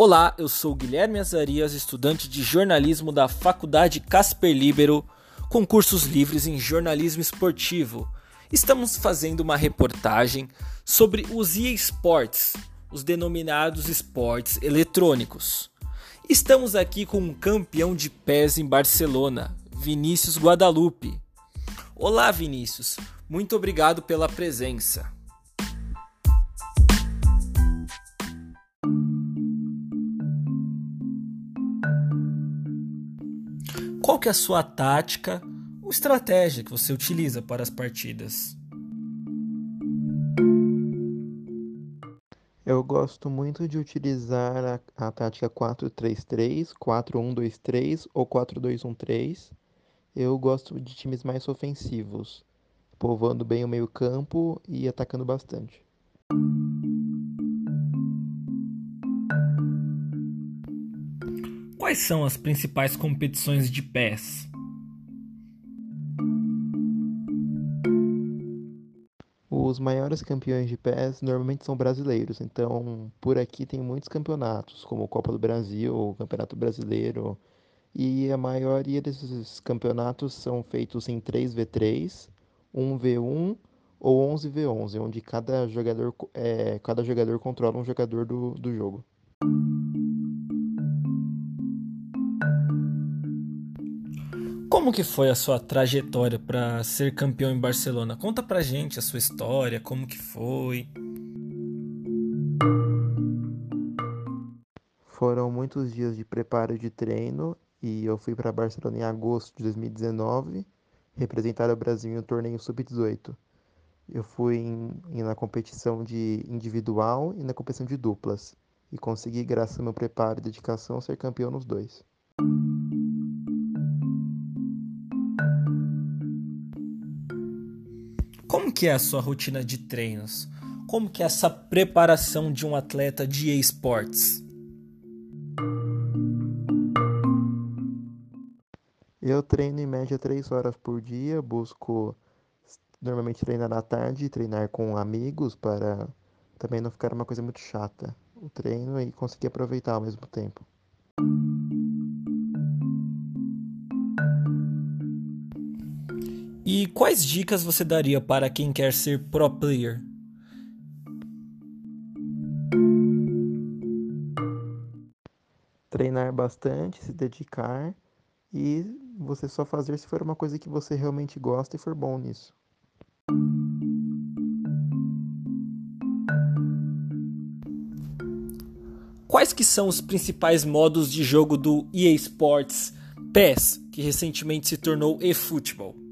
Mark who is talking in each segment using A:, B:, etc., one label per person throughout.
A: Olá, eu sou Guilherme Azarias, estudante de jornalismo da Faculdade Casper Libero, com cursos livres em jornalismo esportivo. Estamos fazendo uma reportagem sobre os eSports, os denominados esportes eletrônicos. Estamos aqui com um campeão de pés em Barcelona, Vinícius Guadalupe. Olá, Vinícius. Muito obrigado pela presença. Qual que é a sua tática ou estratégia que você utiliza para as partidas?
B: Eu gosto muito de utilizar a, a tática 4-3-3, 4-1-2-3 ou 4-2-1-3. Eu gosto de times mais ofensivos, povoando bem o meio-campo e atacando bastante.
A: Quais são as principais competições de pés?
B: Os maiores campeões de pés normalmente são brasileiros, então por aqui tem muitos campeonatos, como Copa do Brasil, o Campeonato Brasileiro, e a maioria desses campeonatos são feitos em 3v3, 1v1 ou 11v11, onde cada jogador, é, cada jogador controla um jogador do, do jogo.
A: Como que foi a sua trajetória para ser campeão em Barcelona? Conta pra gente a sua história, como que foi.
B: Foram muitos dias de preparo de treino e eu fui para Barcelona em agosto de 2019 representar o Brasil em um torneio sub-18. Eu fui em, em, na competição de individual e na competição de duplas e consegui, graças ao meu preparo e dedicação, ser campeão nos dois.
A: Como que é a sua rotina de treinos? Como que é essa preparação de um atleta de esportes?
B: Eu treino em média 3 horas por dia, busco normalmente treinar à tarde treinar com amigos para também não ficar uma coisa muito chata o treino e conseguir aproveitar ao mesmo tempo.
A: E quais dicas você daria para quem quer ser pro player?
B: Treinar bastante, se dedicar e você só fazer se for uma coisa que você realmente gosta e for bom nisso.
A: Quais que são os principais modos de jogo do EA Sports PES, que recentemente se tornou eFootball?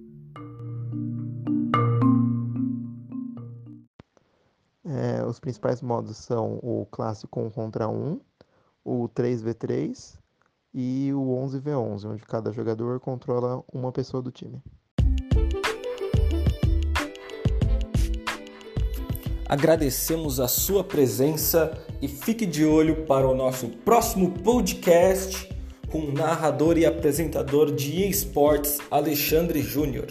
B: Os principais modos são o clássico 1 contra 1, o 3v3 e o 11v11, onde cada jogador controla uma pessoa do time.
A: Agradecemos a sua presença e fique de olho para o nosso próximo podcast com o narrador e apresentador de esportes Alexandre Júnior.